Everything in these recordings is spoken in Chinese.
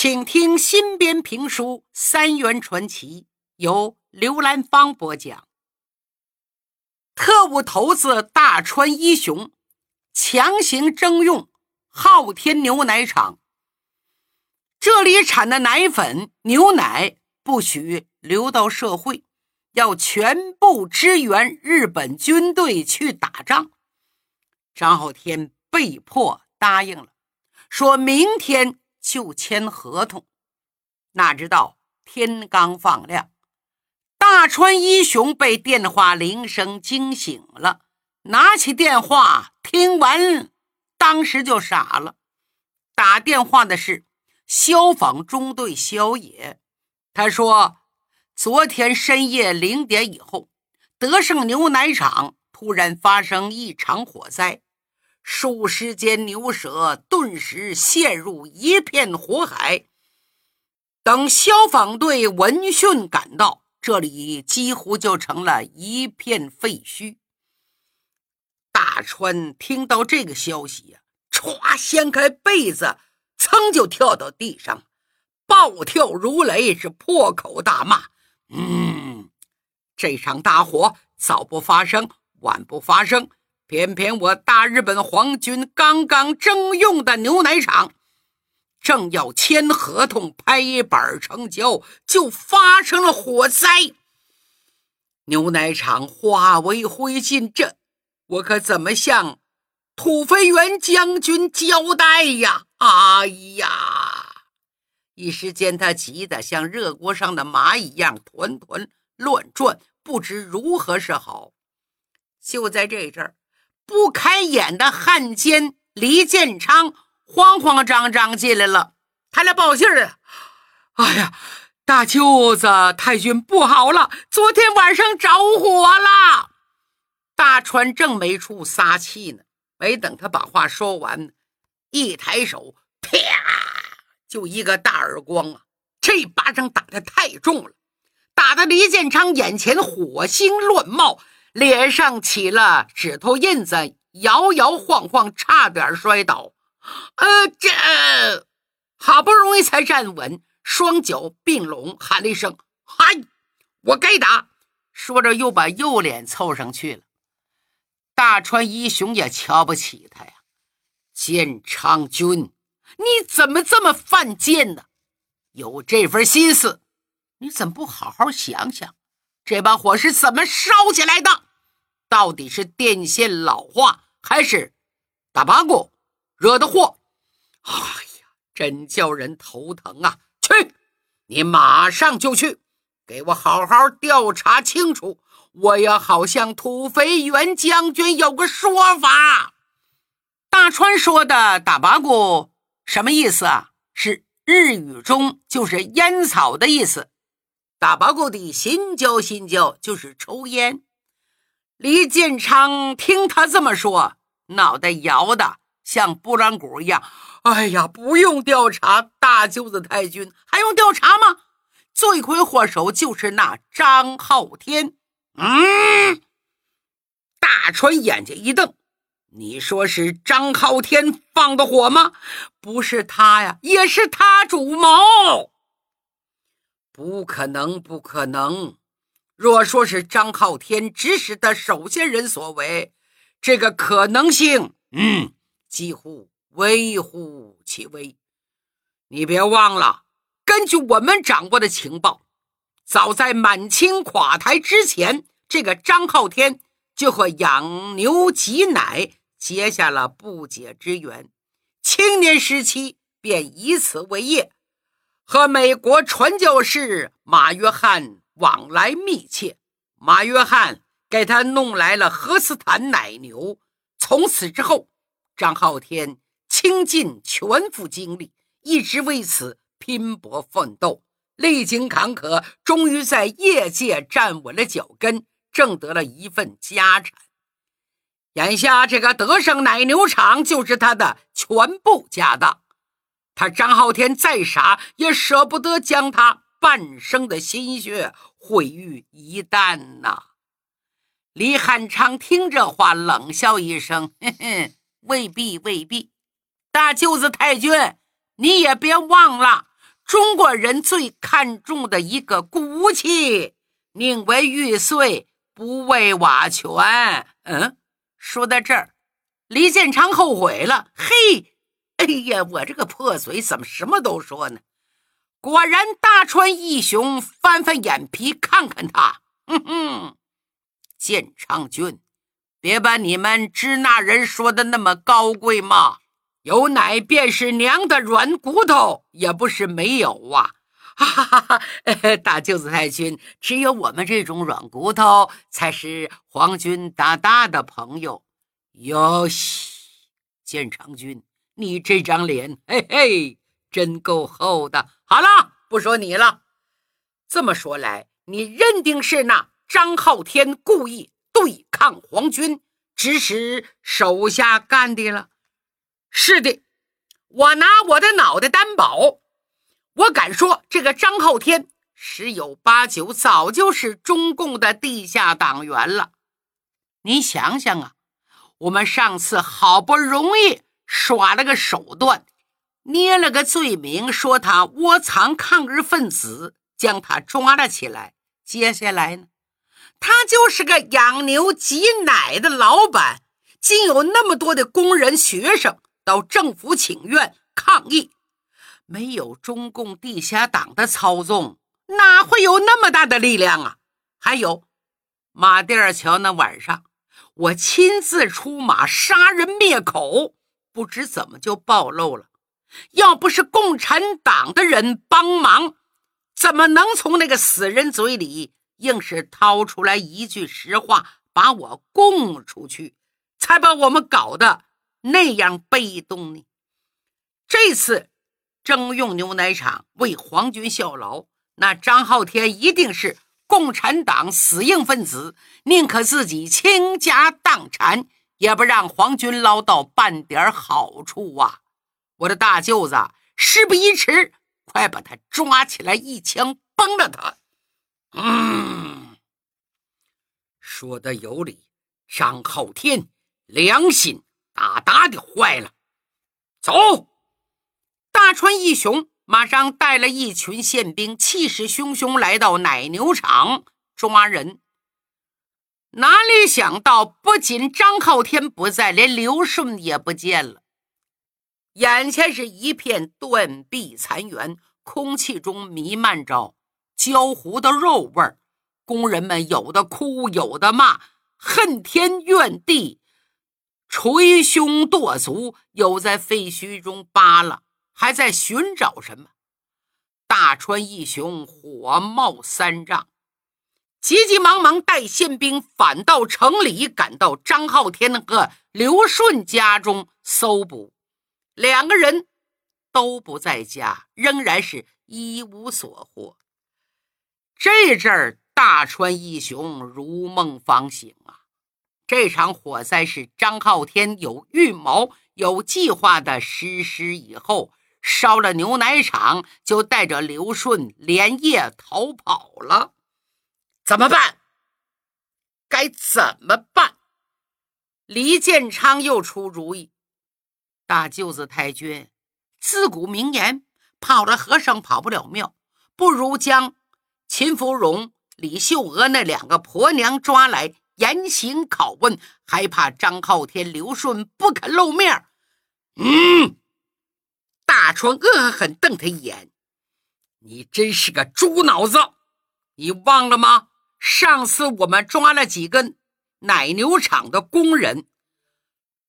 请听新编评书《三元传奇》，由刘兰芳播讲。特务头子大川一雄强行征用昊天牛奶厂，这里产的奶粉、牛奶不许流到社会，要全部支援日本军队去打仗。张浩天被迫答应了，说明天。就签合同，哪知道天刚放亮，大川一雄被电话铃声惊醒了，拿起电话听完，当时就傻了。打电话的是消防中队肖野，他说，昨天深夜零点以后，德胜牛奶厂突然发生一场火灾。数十间牛舍顿时陷入一片火海。等消防队闻讯赶到，这里几乎就成了一片废墟。大川听到这个消息呀，歘，掀开被子，噌就跳到地上，暴跳如雷，是破口大骂：“嗯，这场大火早不发生，晚不发生。”偏偏我大日本皇军刚刚征用的牛奶厂，正要签合同、拍板成交，就发生了火灾，牛奶厂化为灰烬。这我可怎么向土肥原将军交代呀？哎呀！一时间，他急得像热锅上的蚂蚁一样团团乱转，不知如何是好。就在这阵儿。不开眼的汉奸黎建昌慌慌张张进来了，他来报信儿哎呀，大舅子，太君不好了，昨天晚上着火了。大川正没处撒气呢，没等他把话说完，一抬手，啪，就一个大耳光啊！这巴掌打的太重了，打的黎建昌眼前火星乱冒。脸上起了指头印子，摇摇晃晃，差点摔倒。呃，这好不容易才站稳，双脚并拢，喊了一声：“嗨，我该打！”说着又把右脸凑上去了。大川一雄也瞧不起他呀，建昌君，你怎么这么犯贱呢？有这份心思，你怎么不好好想想，这把火是怎么烧起来的？到底是电线老化，还是大八股惹的祸？哎呀，真叫人头疼啊！去，你马上就去，给我好好调查清楚，我要好向土肥原将军有个说法。大川说的“大八股”什么意思啊？是日语中就是烟草的意思。大八股的新交新交就是抽烟。李建昌听他这么说，脑袋摇的像拨浪鼓一样。哎呀，不用调查，大舅子太君还用调查吗？罪魁祸首就是那张浩天。嗯，大川眼睛一瞪：“你说是张浩天放的火吗？不是他呀，也是他主谋。不可能，不可能。”若说是张浩天指使的首先人所为，这个可能性，嗯，几乎微乎其微。你别忘了，根据我们掌握的情报，早在满清垮台之前，这个张浩天就和养牛挤奶结下了不解之缘，青年时期便以此为业，和美国传教士马约翰。往来密切，马约翰给他弄来了荷斯坦奶牛。从此之后，张浩天倾尽全副精力，一直为此拼搏奋斗，历经坎坷，终于在业界站稳了脚跟，挣得了一份家产。眼下，这个德胜奶牛场就是他的全部家当。他张浩天再傻，也舍不得将他半生的心血。毁于一旦呐！李汉昌听这话，冷笑一声：“嘿嘿，未必，未必。大舅子太君，你也别忘了，中国人最看重的一个骨气，宁为玉碎，不为瓦全。嗯，说到这儿，李建昌后悔了。嘿，哎呀，我这个破嘴怎么什么都说呢？果然，大川义雄翻翻眼皮看看他，哼哼，建昌君，别把你们支那人说的那么高贵嘛。有奶便是娘的软骨头，也不是没有啊！哈哈哈！大舅子太君，只有我们这种软骨头才是皇军大大的朋友。哟西，建昌君，你这张脸，嘿嘿，真够厚的。好了，不说你了。这么说来，你认定是那张浩天故意对抗皇军，指使手下干的了？是的，我拿我的脑袋担保，我敢说，这个张浩天十有八九早就是中共的地下党员了。你想想啊，我们上次好不容易耍了个手段，捏了个罪名，说他窝藏抗日分子，将他抓了起来。接下来呢，他就是个养牛挤奶的老板，竟有那么多的工人学生。到政府请愿抗议，没有中共地下党的操纵，哪会有那么大的力量啊？还有马甸尔桥那晚上，我亲自出马杀人灭口，不知怎么就暴露了。要不是共产党的人帮忙，怎么能从那个死人嘴里硬是掏出来一句实话，把我供出去，才把我们搞得。那样被动呢？这次征用牛奶厂为皇军效劳，那张浩天一定是共产党死硬分子，宁可自己倾家荡产，也不让皇军捞到半点好处啊！我的大舅子，事不宜迟，快把他抓起来，一枪崩了他！嗯，说的有理，张浩天良心。大大的坏了！走，大川义雄马上带了一群宪兵，气势汹汹来到奶牛场抓人。哪里想到，不仅张浩天不在，连刘顺也不见了。眼前是一片断壁残垣，空气中弥漫着焦糊的肉味儿。工人们有的哭，有的骂，恨天怨地。捶胸跺足，有在废墟中扒拉，还在寻找什么？大川义雄火冒三丈，急急忙忙带宪兵返到城里，赶到张浩天和刘顺家中搜捕。两个人都不在家，仍然是一无所获。这阵儿，大川义雄如梦方醒啊！这场火灾是张浩天有预谋、有计划的实施以后，烧了牛奶厂，就带着刘顺连夜逃跑了。怎么办？该怎么办？李建昌又出主意：“大舅子太君，自古名言，跑了和尚跑不了庙，不如将秦芙蓉、李秀娥那两个婆娘抓来。”严刑拷问，还怕张浩天、刘顺不肯露面？嗯，大川恶狠瞪他一眼：“你真是个猪脑子！你忘了吗？上次我们抓了几个奶牛场的工人，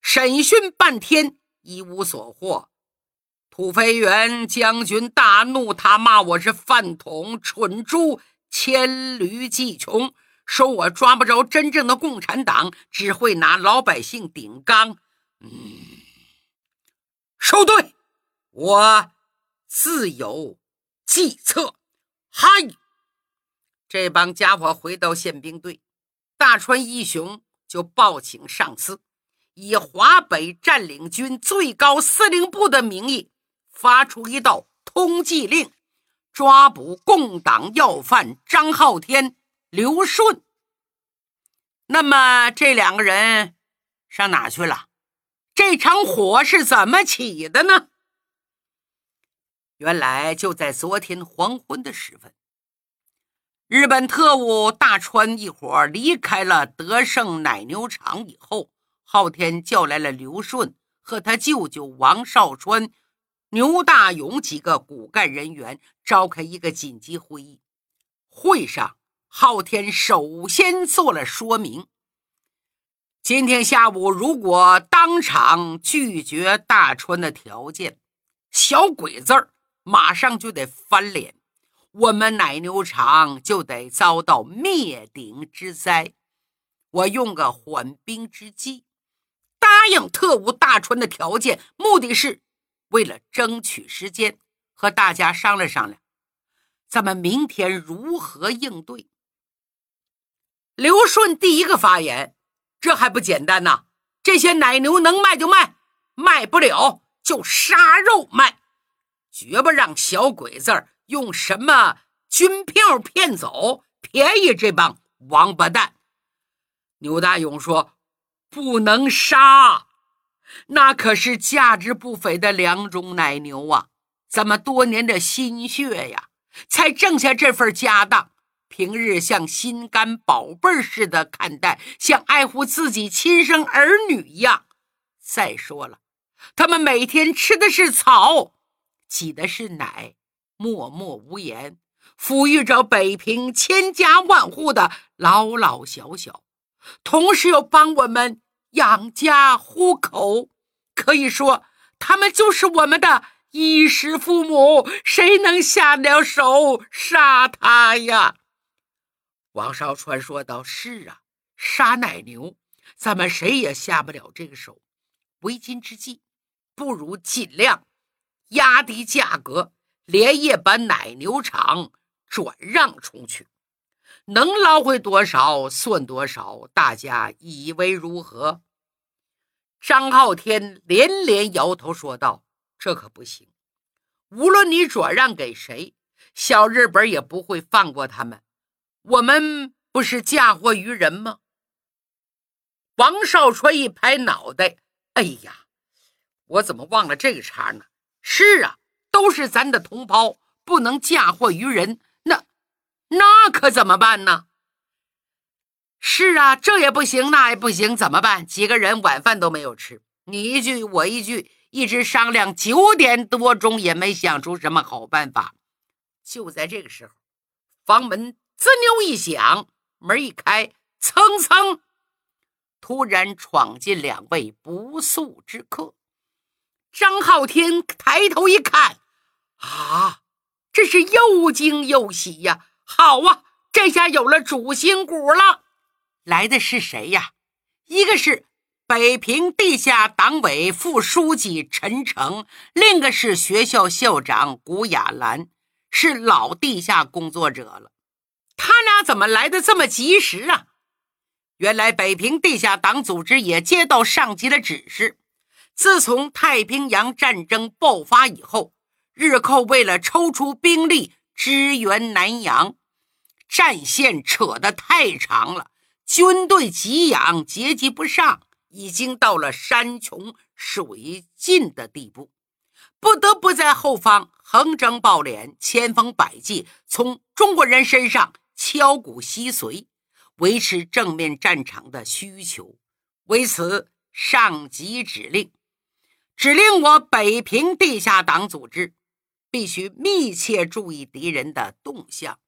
审讯半天一无所获。土肥原将军大怒，他骂我是饭桶、蠢猪、黔驴技穷。”说我抓不着真正的共产党，只会拿老百姓顶缸。嗯，收队，我自有计策。嗨，这帮家伙回到宪兵队，大川义雄就报请上司，以华北占领军最高司令部的名义，发出一道通缉令，抓捕共党要犯张浩天。刘顺，那么这两个人上哪去了？这场火是怎么起的呢？原来就在昨天黄昏的时分，日本特务大川一伙离开了德胜奶牛场以后，昊天叫来了刘顺和他舅舅王少川、牛大勇几个骨干人员，召开一个紧急会议。会上，昊天首先做了说明。今天下午，如果当场拒绝大川的条件，小鬼子儿马上就得翻脸，我们奶牛场就得遭到灭顶之灾。我用个缓兵之计，答应特务大川的条件，目的是为了争取时间，和大家商量商量，咱们明天如何应对。刘顺第一个发言。这还不简单呐！这些奶牛能卖就卖，卖不了就杀肉卖，绝不让小鬼子儿用什么军票骗走，便宜这帮王八蛋。牛大勇说：“不能杀，那可是价值不菲的两种奶牛啊！咱们多年的心血呀，才挣下这份家当。”平日像心肝宝贝似的看待，像爱护自己亲生儿女一样。再说了，他们每天吃的是草，挤的是奶，默默无言，抚育着北平千家万户的老老小小，同时又帮我们养家糊口。可以说，他们就是我们的衣食父母，谁能下了手杀他呀？王少川说道：“是啊，杀奶牛，咱们谁也下不了这个手。为今之计，不如尽量压低价格，连夜把奶牛场转让出去，能捞回多少算多少。大家以为如何？”张浩天连连摇头说道：“这可不行，无论你转让给谁，小日本也不会放过他们。”我们不是嫁祸于人吗？王少川一拍脑袋：“哎呀，我怎么忘了这个茬呢？是啊，都是咱的同胞，不能嫁祸于人。那那可怎么办呢？是啊，这也不行，那也不行，怎么办？几个人晚饭都没有吃，你一句我一句，一直商量九点多钟，也没想出什么好办法。就在这个时候，房门。吱扭一响，门一开，蹭蹭，突然闯进两位不速之客。张浩天抬头一看，啊，这是又惊又喜呀！好啊，这下有了主心骨了。来的是谁呀？一个是北平地下党委副书记陈诚，另一个是学校校长古雅兰，是老地下工作者了。他俩怎么来的这么及时啊？原来北平地下党组织也接到上级的指示，自从太平洋战争爆发以后，日寇为了抽出兵力支援南洋，战线扯得太长了，军队给养接济不上，已经到了山穷水尽的地步，不得不在后方横征暴敛，千方百计从中国人身上。敲骨吸髓，维持正面战场的需求。为此，上级指令，指令我北平地下党组织必须密切注意敌人的动向，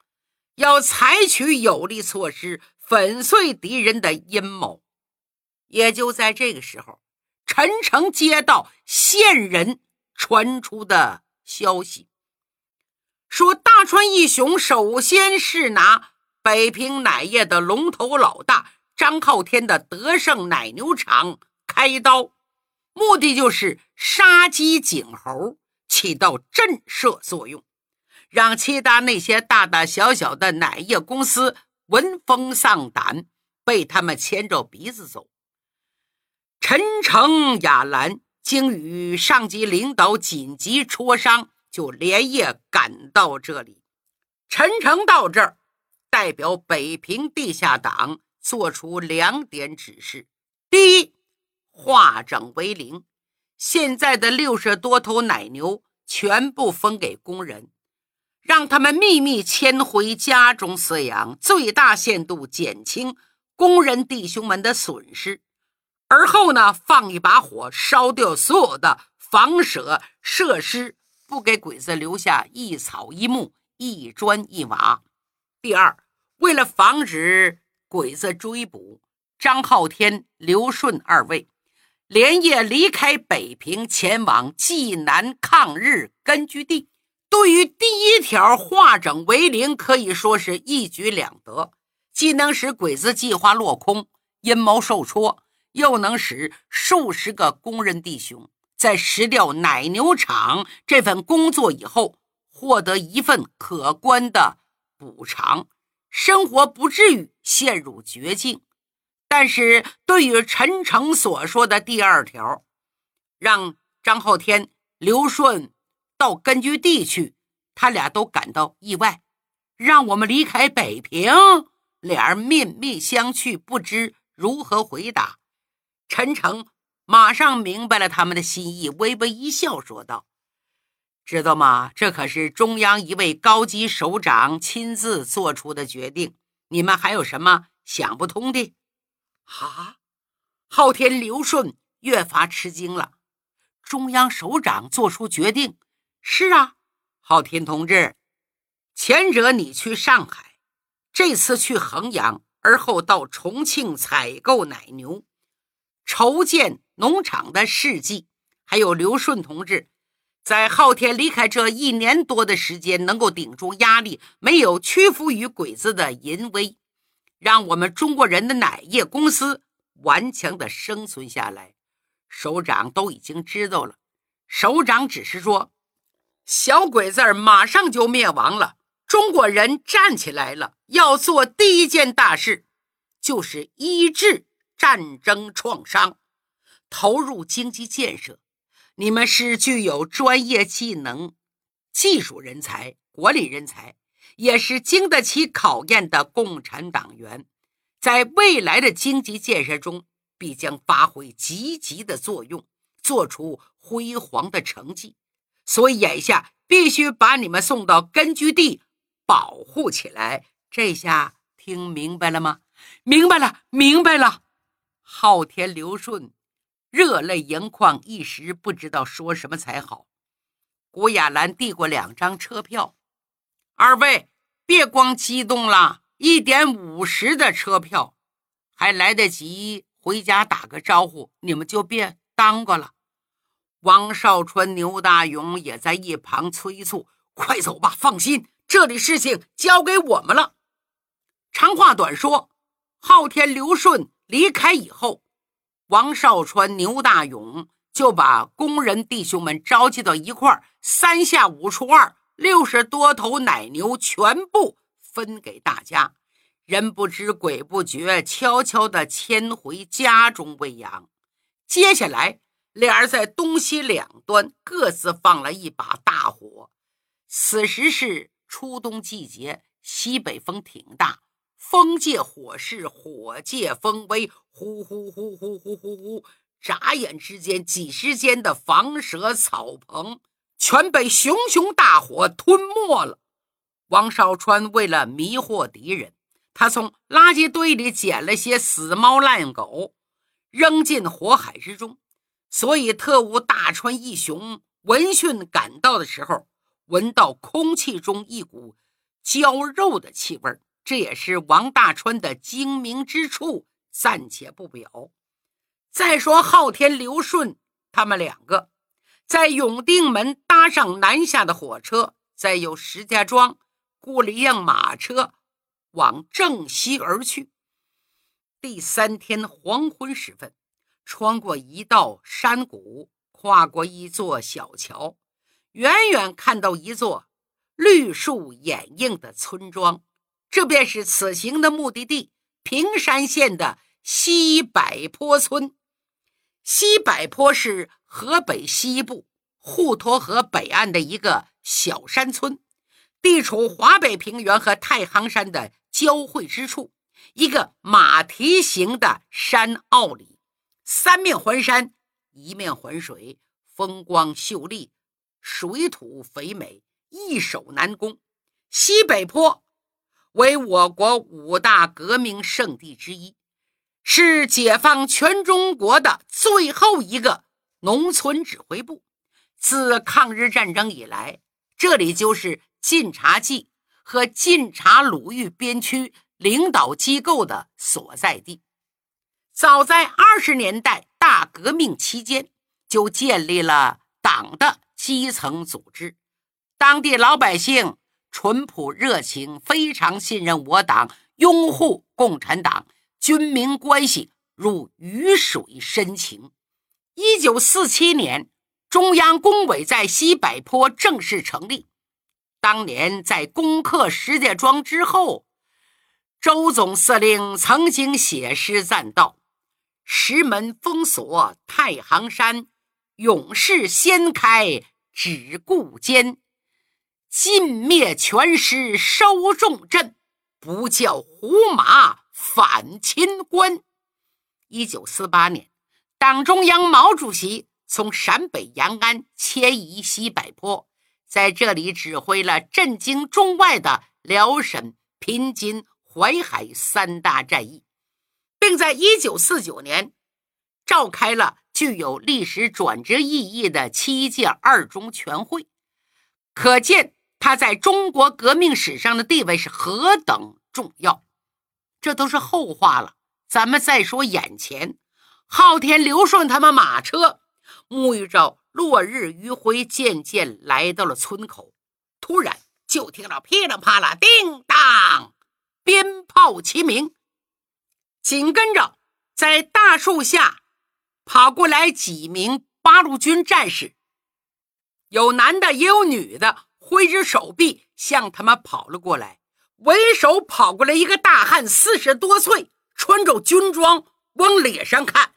要采取有力措施粉碎敌人的阴谋。也就在这个时候，陈诚接到线人传出的消息。说大川义雄首先是拿北平奶业的龙头老大张浩天的德胜奶牛场开刀，目的就是杀鸡儆猴，起到震慑作用，让其他那些大大小小的奶业公司闻风丧胆，被他们牵着鼻子走。陈诚、亚兰经与上级领导紧急磋商。就连夜赶到这里。陈诚到这儿，代表北平地下党做出两点指示：第一，化整为零，现在的六十多头奶牛全部分给工人，让他们秘密迁回家中饲养，最大限度减轻工人弟兄们的损失。而后呢，放一把火，烧掉所有的房舍设施，不给鬼子留下一草一木、一砖一瓦。第二，为了防止鬼子追捕，张浩天、刘顺二位。连夜离开北平，前往济南抗日根据地。对于第一条化整为零，可以说是一举两得，既能使鬼子计划落空、阴谋受挫，又能使数十个工人弟兄在石掉奶牛场这份工作以后，获得一份可观的补偿，生活不至于陷入绝境。但是对于陈诚所说的第二条，让张浩天、刘顺到根据地去，他俩都感到意外。让我们离开北平，俩人面面相觑，不知如何回答。陈诚马上明白了他们的心意，微微一笑，说道：“知道吗？这可是中央一位高级首长亲自做出的决定，你们还有什么想不通的？”啊！昊天、刘顺越发吃惊了。中央首长做出决定，是啊，昊天同志，前者你去上海，这次去衡阳，而后到重庆采购奶牛，筹建农场的事迹。还有刘顺同志，在昊天离开这一年多的时间，能够顶住压力，没有屈服于鬼子的淫威。让我们中国人的奶业公司顽强的生存下来，首长都已经知道了。首长只是说，小鬼子儿马上就灭亡了，中国人站起来了，要做第一件大事，就是医治战争创伤，投入经济建设。你们是具有专业技能、技术人才、管理人才。也是经得起考验的共产党员，在未来的经济建设中必将发挥积极的作用，做出辉煌的成绩。所以眼下必须把你们送到根据地保护起来。这下听明白了吗？明白了，明白了。昊天、刘顺热泪盈眶，一时不知道说什么才好。古雅兰递过两张车票，二位。别光激动了，一点五十的车票，还来得及回家打个招呼，你们就别耽搁了。王少川、牛大勇也在一旁催促：“快走吧，放心，这里事情交给我们了。”长话短说，昊天、刘顺离开以后，王少川、牛大勇就把工人弟兄们召集到一块儿，三下五除二。六十多头奶牛全部分给大家，人不知鬼不觉，悄悄地牵回家中喂养。接下来，俩人在东西两端各自放了一把大火。此时是初冬季节，西北风挺大，风借火势，火借风威，呼呼呼呼呼呼呼，眨眼之间，几十间的房舍、草棚。全被熊熊大火吞没了。王少川为了迷惑敌人，他从垃圾堆里捡了些死猫烂狗，扔进火海之中。所以特务大川一雄闻讯赶到的时候，闻到空气中一股焦肉的气味这也是王大川的精明之处，暂且不表。再说昊天、刘顺他们两个。在永定门搭上南下的火车，再由石家庄雇了一辆马车往正西而去。第三天黄昏时分，穿过一道山谷，跨过一座小桥，远远看到一座绿树掩映的村庄，这便是此行的目的地——平山县的西柏坡村。西柏坡是河北西部滹沱河北岸的一个小山村，地处华北平原和太行山的交汇之处，一个马蹄形的山坳里，三面环山，一面环水，风光秀丽，水土肥美，易守难攻。西北坡为我国五大革命圣地之一，是解放全中国的最后一个农村指挥部。自抗日战争以来，这里就是晋察冀和晋察鲁豫边区领导机构的所在地。早在二十年代大革命期间，就建立了党的基层组织，当地老百姓。淳朴热情，非常信任我党，拥护共产党，军民关系如鱼水深情。一九四七年，中央工委在西柏坡正式成立。当年在攻克石家庄之后，周总司令曾经写诗赞道：“石门封锁太行山，勇士先开只顾坚。”尽灭全师收重镇，不教胡马反秦关。一九四八年，党中央毛主席从陕北延安迁移西柏坡，在这里指挥了震惊中外的辽沈、平津、淮海三大战役，并在一九四九年召开了具有历史转折意义的七届二中全会，可见。他在中国革命史上的地位是何等重要，这都是后话了。咱们再说眼前，昊天、刘顺他们马车沐浴着落日余晖，渐渐来到了村口。突然，就听到噼里啪啦、叮当，鞭炮齐鸣。紧跟着，在大树下跑过来几名八路军战士，有男的，也有女的。挥着手臂向他们跑了过来，为首跑过来一个大汉，四十多岁，穿着军装，往脸上看，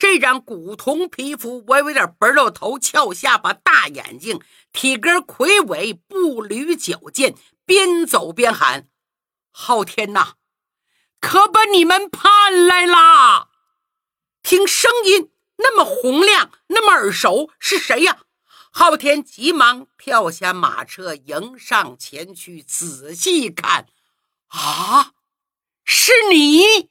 这张古铜皮肤，微微点白了头，翘下巴，大眼睛，体格魁伟，步履矫健，边走边喊：“昊天呐，可把你们盼来啦！”听声音那么洪亮，那么耳熟，是谁呀？昊天急忙跳下马车，迎上前去，仔细看，啊，是你！